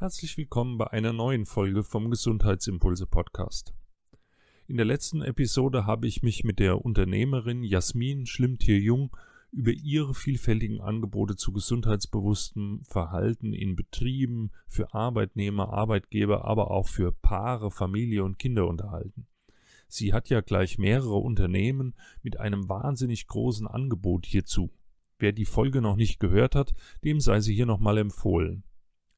Herzlich willkommen bei einer neuen Folge vom Gesundheitsimpulse Podcast. In der letzten Episode habe ich mich mit der Unternehmerin Jasmin Schlimmtier-Jung über ihre vielfältigen Angebote zu gesundheitsbewusstem Verhalten in Betrieben, für Arbeitnehmer, Arbeitgeber, aber auch für Paare, Familie und Kinder unterhalten. Sie hat ja gleich mehrere Unternehmen mit einem wahnsinnig großen Angebot hierzu. Wer die Folge noch nicht gehört hat, dem sei sie hier nochmal empfohlen.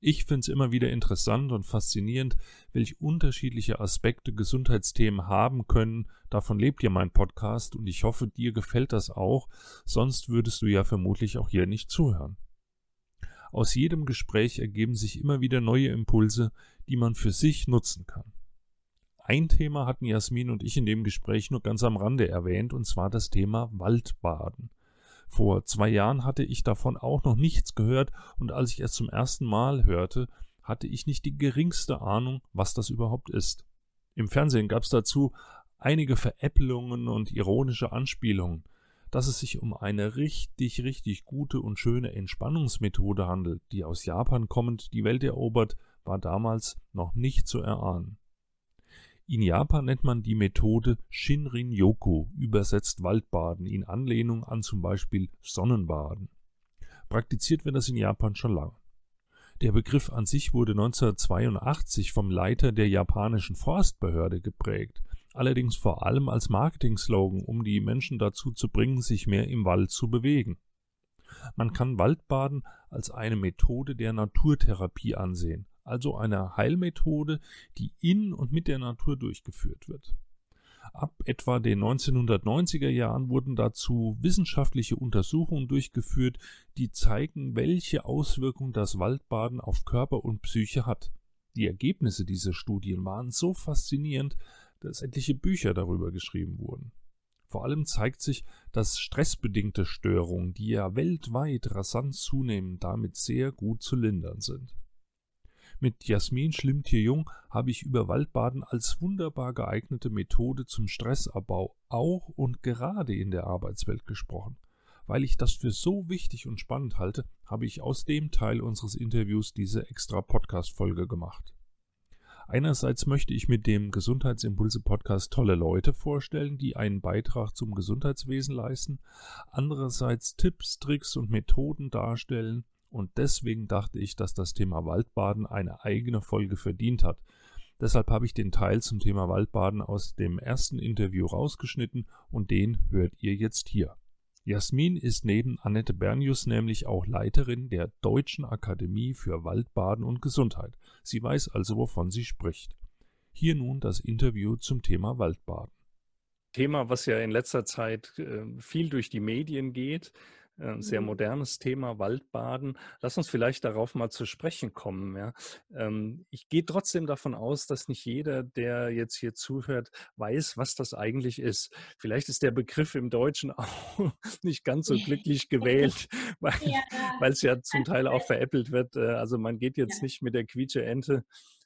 Ich finde es immer wieder interessant und faszinierend, welche unterschiedliche Aspekte Gesundheitsthemen haben können. Davon lebt ja mein Podcast und ich hoffe, dir gefällt das auch, sonst würdest du ja vermutlich auch hier nicht zuhören. Aus jedem Gespräch ergeben sich immer wieder neue Impulse, die man für sich nutzen kann. Ein Thema hatten Jasmin und ich in dem Gespräch nur ganz am Rande erwähnt, und zwar das Thema Waldbaden. Vor zwei Jahren hatte ich davon auch noch nichts gehört, und als ich es zum ersten Mal hörte, hatte ich nicht die geringste Ahnung, was das überhaupt ist. Im Fernsehen gab es dazu einige Veräppelungen und ironische Anspielungen. Dass es sich um eine richtig, richtig gute und schöne Entspannungsmethode handelt, die aus Japan kommend die Welt erobert, war damals noch nicht zu erahnen. In Japan nennt man die Methode Shinrin-yoku, übersetzt Waldbaden, in Anlehnung an zum Beispiel Sonnenbaden. Praktiziert wird das in Japan schon lange. Der Begriff an sich wurde 1982 vom Leiter der japanischen Forstbehörde geprägt, allerdings vor allem als Marketing-Slogan, um die Menschen dazu zu bringen, sich mehr im Wald zu bewegen. Man kann Waldbaden als eine Methode der Naturtherapie ansehen, also eine Heilmethode, die in und mit der Natur durchgeführt wird. Ab etwa den 1990er Jahren wurden dazu wissenschaftliche Untersuchungen durchgeführt, die zeigen, welche Auswirkungen das Waldbaden auf Körper und Psyche hat. Die Ergebnisse dieser Studien waren so faszinierend, dass etliche Bücher darüber geschrieben wurden. Vor allem zeigt sich, dass stressbedingte Störungen, die ja weltweit rasant zunehmen, damit sehr gut zu lindern sind. Mit Jasmin Schlimmtier-Jung habe ich über Waldbaden als wunderbar geeignete Methode zum Stressabbau auch und gerade in der Arbeitswelt gesprochen. Weil ich das für so wichtig und spannend halte, habe ich aus dem Teil unseres Interviews diese extra Podcast-Folge gemacht. Einerseits möchte ich mit dem Gesundheitsimpulse Podcast tolle Leute vorstellen, die einen Beitrag zum Gesundheitswesen leisten, andererseits Tipps, Tricks und Methoden darstellen, und deswegen dachte ich, dass das Thema Waldbaden eine eigene Folge verdient hat. Deshalb habe ich den Teil zum Thema Waldbaden aus dem ersten Interview rausgeschnitten und den hört ihr jetzt hier. Jasmin ist neben Annette Bernius nämlich auch Leiterin der Deutschen Akademie für Waldbaden und Gesundheit. Sie weiß also, wovon sie spricht. Hier nun das Interview zum Thema Waldbaden. Thema, was ja in letzter Zeit äh, viel durch die Medien geht. Äh, sehr mhm. modernes Thema, Waldbaden. Lass uns vielleicht darauf mal zu sprechen kommen. Ja. Ähm, ich gehe trotzdem davon aus, dass nicht jeder, der jetzt hier zuhört, weiß, was das eigentlich ist. Vielleicht ist der Begriff im Deutschen auch nicht ganz so glücklich gewählt, weil ja. es ja zum Teil auch veräppelt wird. Äh, also man geht jetzt nicht mit der Quietsche-Ente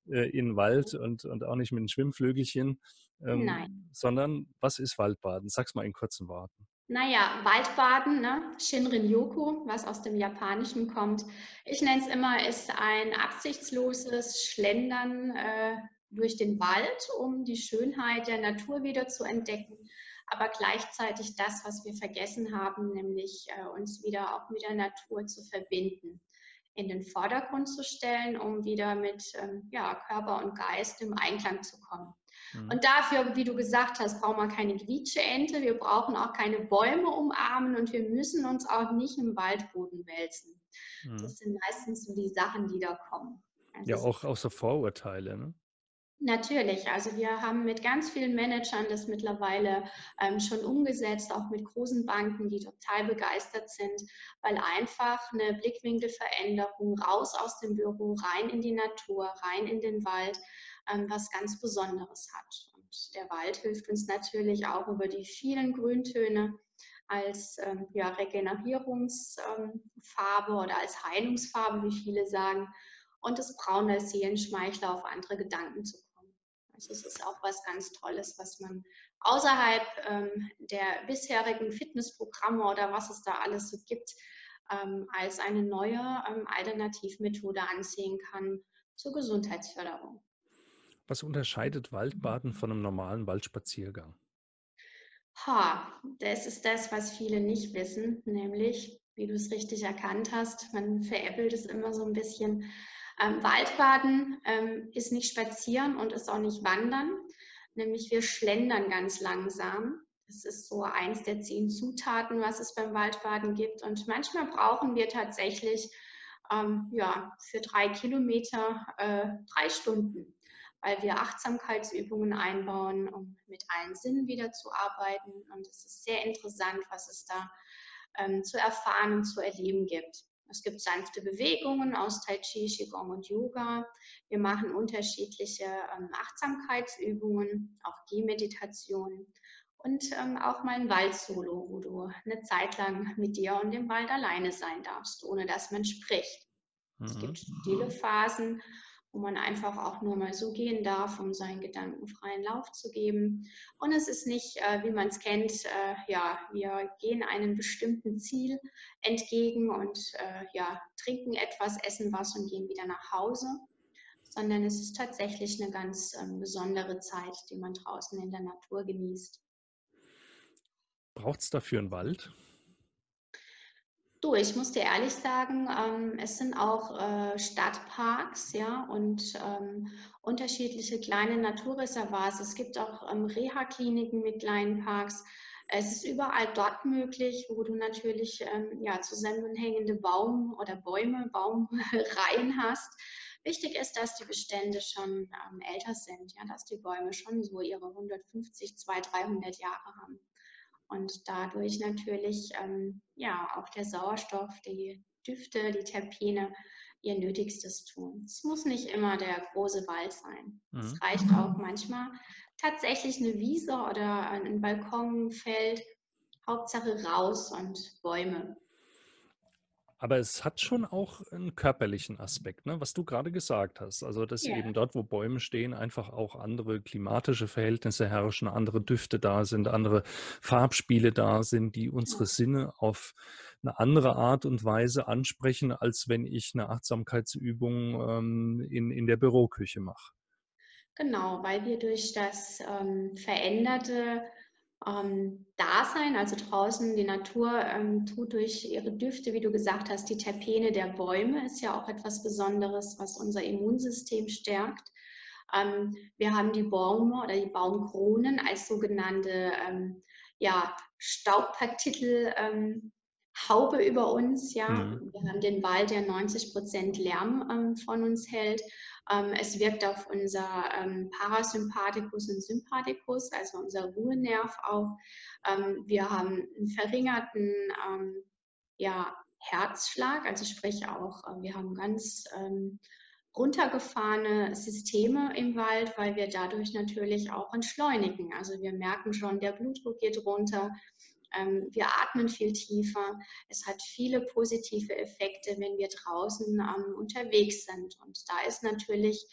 äh, in den Wald und, und auch nicht mit einem Schwimmflügelchen, ähm, sondern was ist Waldbaden? Sag's mal in kurzen Worten. Naja, Waldbaden, ne? Shinrin-yoku, was aus dem Japanischen kommt. Ich nenne es immer, ist ein absichtsloses Schlendern äh, durch den Wald, um die Schönheit der Natur wieder zu entdecken, aber gleichzeitig das, was wir vergessen haben, nämlich äh, uns wieder auch mit der Natur zu verbinden, in den Vordergrund zu stellen, um wieder mit ähm, ja, Körper und Geist im Einklang zu kommen. Mhm. Und dafür, wie du gesagt hast, brauchen wir keine Quietscheente, wir brauchen auch keine Bäume umarmen und wir müssen uns auch nicht im Waldboden wälzen. Mhm. Das sind meistens so die Sachen, die da kommen. Also ja, auch außer Vorurteile, ne? Natürlich, also wir haben mit ganz vielen Managern das mittlerweile ähm, schon umgesetzt, auch mit großen Banken, die total begeistert sind, weil einfach eine Blickwinkelveränderung raus aus dem Büro, rein in die Natur, rein in den Wald, ähm, was ganz Besonderes hat. Und der Wald hilft uns natürlich auch über die vielen Grüntöne als ähm, ja, Regenerierungsfarbe ähm, oder als Heilungsfarbe, wie viele sagen, und das Braun als Seelenschmeichler auf andere Gedanken zu also es ist auch was ganz Tolles, was man außerhalb ähm, der bisherigen Fitnessprogramme oder was es da alles so gibt, ähm, als eine neue ähm, Alternativmethode ansehen kann zur Gesundheitsförderung. Was unterscheidet Waldbaden von einem normalen Waldspaziergang? Ha, das ist das, was viele nicht wissen, nämlich, wie du es richtig erkannt hast, man veräppelt es immer so ein bisschen, ähm, Waldbaden ähm, ist nicht spazieren und ist auch nicht wandern, nämlich wir schlendern ganz langsam. Das ist so eins der zehn Zutaten, was es beim Waldbaden gibt. Und manchmal brauchen wir tatsächlich ähm, ja, für drei Kilometer äh, drei Stunden, weil wir Achtsamkeitsübungen einbauen, um mit allen Sinnen wieder zu arbeiten. Und es ist sehr interessant, was es da ähm, zu erfahren und zu erleben gibt. Es gibt sanfte Bewegungen aus Tai Chi, Qigong und Yoga. Wir machen unterschiedliche ähm, Achtsamkeitsübungen, auch Gehmeditation und ähm, auch mal ein Waldsolo, wo du eine Zeit lang mit dir und dem Wald alleine sein darfst, ohne dass man spricht. Mhm. Es gibt stille Phasen wo man einfach auch nur mal so gehen darf, um seinen Gedanken freien Lauf zu geben. Und es ist nicht, äh, wie man es kennt, äh, ja, wir gehen einem bestimmten Ziel entgegen und äh, ja, trinken etwas, essen was und gehen wieder nach Hause, sondern es ist tatsächlich eine ganz ähm, besondere Zeit, die man draußen in der Natur genießt. Braucht es dafür einen Wald? Du, ich muss dir ehrlich sagen, ähm, es sind auch äh, Stadtparks, ja, und ähm, unterschiedliche kleine Naturreservate. Es gibt auch ähm, Reha-Kliniken mit kleinen Parks. Es ist überall dort möglich, wo du natürlich ähm, ja, zusammenhängende Baum- oder Bäume, Baumreihen hast. Wichtig ist, dass die Bestände schon ähm, älter sind, ja, dass die Bäume schon so ihre 150, 200, 300 Jahre haben und dadurch natürlich ähm, ja auch der Sauerstoff, die Düfte, die Terpene ihr Nötigstes tun. Es muss nicht immer der große Wald sein. Mhm. Es reicht auch manchmal tatsächlich eine Wiese oder ein Balkon, ein Feld. Hauptsache raus und Bäume. Aber es hat schon auch einen körperlichen Aspekt, ne? was du gerade gesagt hast. Also, dass ja. eben dort, wo Bäume stehen, einfach auch andere klimatische Verhältnisse herrschen, andere Düfte da sind, andere Farbspiele da sind, die unsere Sinne auf eine andere Art und Weise ansprechen, als wenn ich eine Achtsamkeitsübung ähm, in, in der Büroküche mache. Genau, weil wir durch das ähm, veränderte ähm, Dasein, also draußen die Natur ähm, tut durch ihre Düfte, wie du gesagt hast, die Terpene der Bäume ist ja auch etwas Besonderes, was unser Immunsystem stärkt. Ähm, wir haben die Bäume oder die Baumkronen als sogenannte ähm, ja, Staubpartikel ähm, Haube über uns. Ja. Mhm. Wir haben den Wald, der 90 Prozent Lärm ähm, von uns hält. Ähm, es wirkt auf unser ähm, Parasympathikus und Sympathikus, also unser Ruhenerv auch. Ähm, wir haben einen verringerten ja, Herzschlag, also sprich auch, äh, wir haben ganz runtergefahrene Systeme im Wald, weil wir dadurch natürlich auch entschleunigen. Also wir merken schon, der Blutdruck geht runter, wir atmen viel tiefer. Es hat viele positive Effekte, wenn wir draußen ähm, unterwegs sind. Und da ist natürlich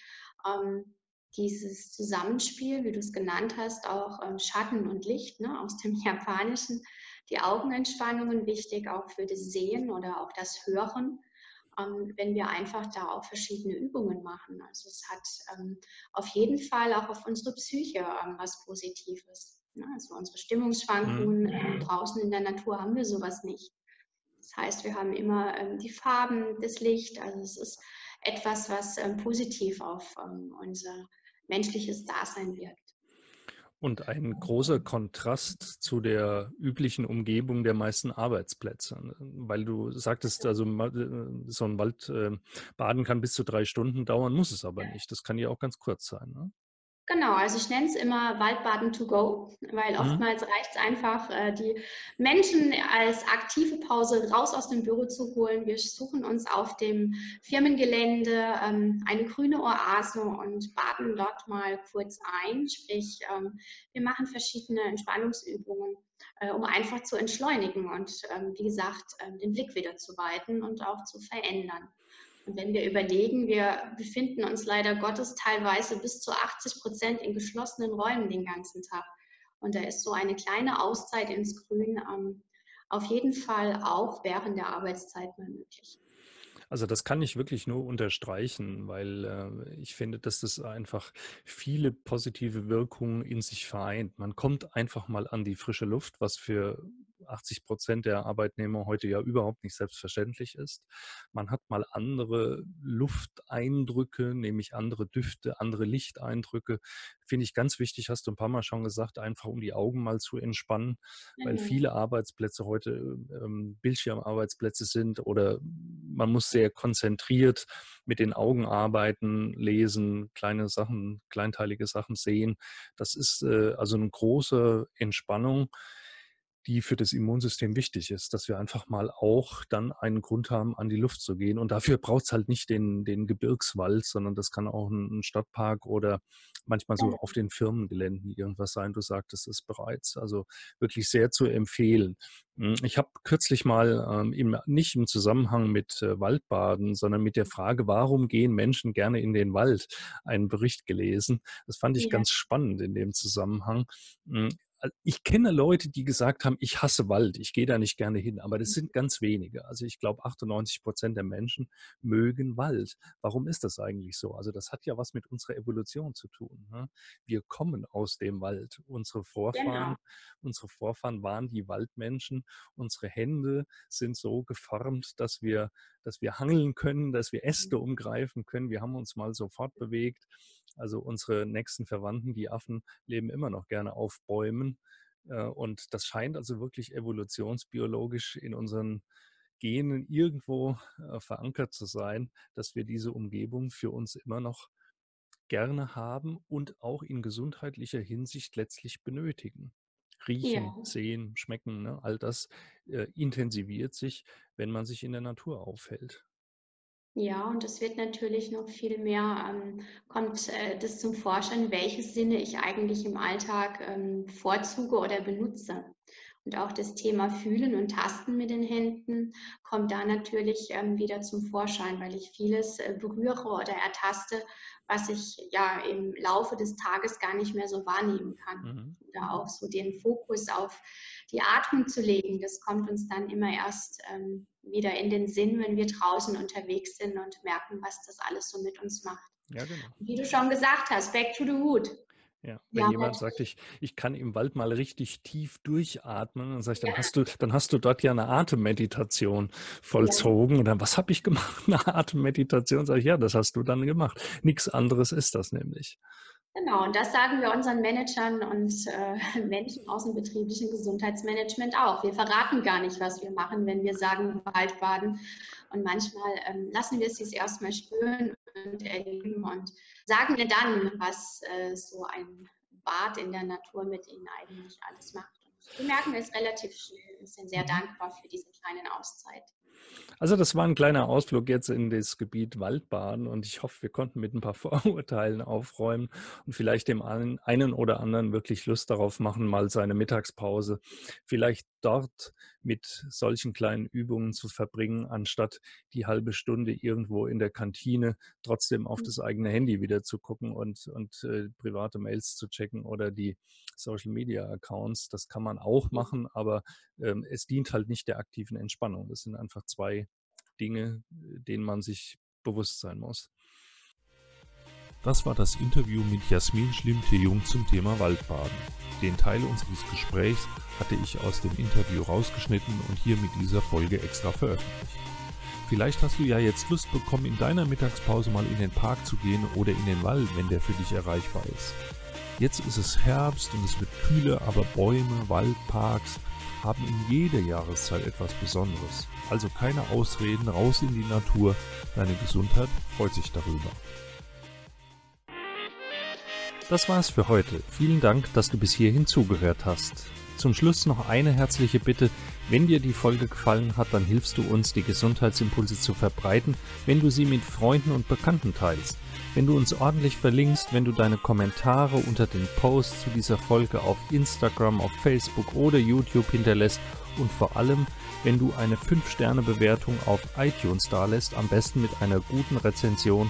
ähm, dieses Zusammenspiel, wie du es genannt hast, auch Schatten und Licht ne, aus dem Japanischen, die Augenentspannungen wichtig, auch für das Sehen oder auch das Hören wenn wir einfach da auch verschiedene Übungen machen. Also es hat auf jeden Fall auch auf unsere Psyche was Positives. Also unsere Stimmungsschwankungen mhm. draußen in der Natur haben wir sowas nicht. Das heißt, wir haben immer ähm, die Farben, das Licht. Also es ist etwas, was ähm, positiv auf ähm, unser menschliches Dasein wirkt. Und ein großer Kontrast zu der üblichen Umgebung der meisten Arbeitsplätze. Ne? Weil du sagtest, also äh, so ein Waldbaden kann bis zu drei Stunden dauern, muss es aber nicht. Das kann ja auch ganz kurz sein. Ne? Genau, also ich nenne es immer Waldbaden to go, weil mhm. oftmals reicht es einfach, äh, die Menschen als aktive Pause raus aus dem Büro zu holen. Wir suchen uns auf dem Firmengelände ähm, eine grüne Oase und baden dort mal kurz ein. Sprich, ähm, wir machen verschiedene Entspannungsübungen, äh, um einfach zu entschleunigen und, ähm, wie gesagt, den Blick wieder zu weiten und auch zu verändern. Und wenn wir überlegen, wir befinden uns leider Gottes teilweise bis zu 80 Prozent in geschlossenen Räumen den ganzen Tag. Und da ist so eine kleine Auszeit ins Grün ähm, auf jeden Fall auch während der Arbeitszeit mal möglich. Also das kann ich wirklich nur unterstreichen, weil äh, ich finde, dass das einfach viele positive Wirkungen in sich vereint. Man kommt einfach mal an die frische Luft, was für 80 Prozent der Arbeitnehmer heute ja überhaupt nicht selbstverständlich ist. Man hat mal andere Lufteindrücke, nämlich andere Düfte, andere Lichteindrücke. Finde ich ganz wichtig, hast du ein paar Mal schon gesagt, einfach um die Augen mal zu entspannen, mhm. weil viele Arbeitsplätze heute ähm, Bildschirmarbeitsplätze sind oder man muss sehr konzentriert mit den Augen arbeiten, lesen, kleine Sachen, kleinteilige Sachen sehen. Das ist äh, also eine große Entspannung die für das Immunsystem wichtig ist, dass wir einfach mal auch dann einen Grund haben, an die Luft zu gehen. Und dafür braucht es halt nicht den, den Gebirgswald, sondern das kann auch ein, Stadtpark oder manchmal so auf den Firmengeländen irgendwas sein. Du sagtest es bereits. Also wirklich sehr zu empfehlen. Hm, ich habe kürzlich mal ähm, im, nicht im Zusammenhang mit äh, Waldbaden, sondern mit der Frage, warum gehen Menschen gerne in den Wald, einen Bericht gelesen. Das fand ich ja. ganz spannend in dem Zusammenhang. Ich kenne Leute, die gesagt haben, ich hasse Wald, ich gehe da nicht gerne hin, aber das mhm. sind ganz wenige. Also ich glaube, 98 Prozent der Menschen mögen Wald. Warum ist das eigentlich so? Also das hat ja was mit unserer Evolution zu tun. Ne? Wir kommen aus dem Wald. Unsere Vorfahren, genau. unsere Vorfahren waren die Waldmenschen. Unsere Hände sind so geformt, dass wir, dass wir hangeln können, dass wir Äste mhm. umgreifen können. Wir haben uns mal so fortbewegt. Also unsere nächsten Verwandten, die Affen, leben immer noch gerne auf Bäumen. Äh, und das scheint also wirklich evolutionsbiologisch in unseren Genen irgendwo äh, verankert zu sein, dass wir diese Umgebung für uns immer noch gerne haben und auch in gesundheitlicher Hinsicht letztlich benötigen. Riechen, ja. sehen, schmecken, ne? all das äh, intensiviert sich, wenn man sich in der Natur aufhält. Ja, und es wird natürlich noch viel mehr, ähm, kommt äh, das zum Vorschein, welche Sinne ich eigentlich im Alltag ähm, vorzuge oder benutze. Und auch das Thema Fühlen und Tasten mit den Händen kommt da natürlich ähm, wieder zum Vorschein, weil ich vieles äh, berühre oder ertaste, was ich ja im Laufe des Tages gar nicht mehr so wahrnehmen kann. Mhm. Oder auch so den Fokus auf die Atmung zu legen, das kommt uns dann immer erst ähm, wieder in den Sinn, wenn wir draußen unterwegs sind und merken, was das alles so mit uns macht. Ja, genau. Wie du schon gesagt hast, back to the wood. Ja, wenn ja, jemand sagt, ich, ich kann im Wald mal richtig tief durchatmen, dann sage ich, dann ja. hast du, dann hast du dort ja eine Atemmeditation vollzogen. Ja. Und dann, was habe ich gemacht? Eine Atemmeditation, sage ich, ja, das hast du dann gemacht. Nichts anderes ist das nämlich. Genau, und das sagen wir unseren Managern und äh, Menschen aus dem betrieblichen Gesundheitsmanagement auch. Wir verraten gar nicht, was wir machen, wenn wir sagen Waldbaden. Und manchmal ähm, lassen wir es sich erstmal spüren und erleben und sagen wir dann, was äh, so ein Bad in der Natur mit ihnen eigentlich alles macht. Und wir merken es relativ schnell und sind sehr mhm. dankbar für diese kleinen Auszeit. Also das war ein kleiner Ausflug jetzt in das Gebiet Waldbaden und ich hoffe, wir konnten mit ein paar Vorurteilen aufräumen und vielleicht dem einen oder anderen wirklich Lust darauf machen, mal seine Mittagspause vielleicht dort mit solchen kleinen Übungen zu verbringen, anstatt die halbe Stunde irgendwo in der Kantine trotzdem auf mhm. das eigene Handy wieder zu gucken und, und äh, private Mails zu checken oder die Social Media Accounts. Das kann man auch machen, aber ähm, es dient halt nicht der aktiven Entspannung. Das sind einfach zwei Dinge, denen man sich bewusst sein muss. Das war das Interview mit Jasmin Schlimmte-Jung zum Thema Waldbaden. Den Teil unseres Gesprächs hatte ich aus dem Interview rausgeschnitten und hier mit dieser Folge extra veröffentlicht. Vielleicht hast du ja jetzt Lust bekommen, in deiner Mittagspause mal in den Park zu gehen oder in den Wald, wenn der für dich erreichbar ist. Jetzt ist es Herbst und es wird kühler, aber Bäume, Waldparks haben in jeder Jahreszeit etwas Besonderes. Also keine Ausreden, raus in die Natur. Deine Gesundheit freut sich darüber. Das war's für heute. Vielen Dank, dass du bis hierhin zugehört hast. Zum Schluss noch eine herzliche Bitte. Wenn dir die Folge gefallen hat, dann hilfst du uns, die Gesundheitsimpulse zu verbreiten, wenn du sie mit Freunden und Bekannten teilst. Wenn du uns ordentlich verlinkst, wenn du deine Kommentare unter den Posts zu dieser Folge auf Instagram, auf Facebook oder YouTube hinterlässt und vor allem, wenn du eine 5-Sterne-Bewertung auf iTunes dalässt, am besten mit einer guten Rezension.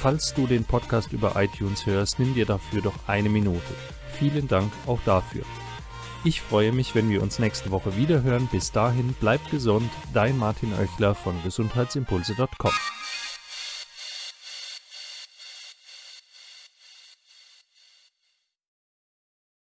Falls du den Podcast über iTunes hörst, nimm dir dafür doch eine Minute. Vielen Dank auch dafür. Ich freue mich, wenn wir uns nächste Woche wieder hören. Bis dahin, bleib gesund. Dein Martin Oechler von gesundheitsimpulse.com.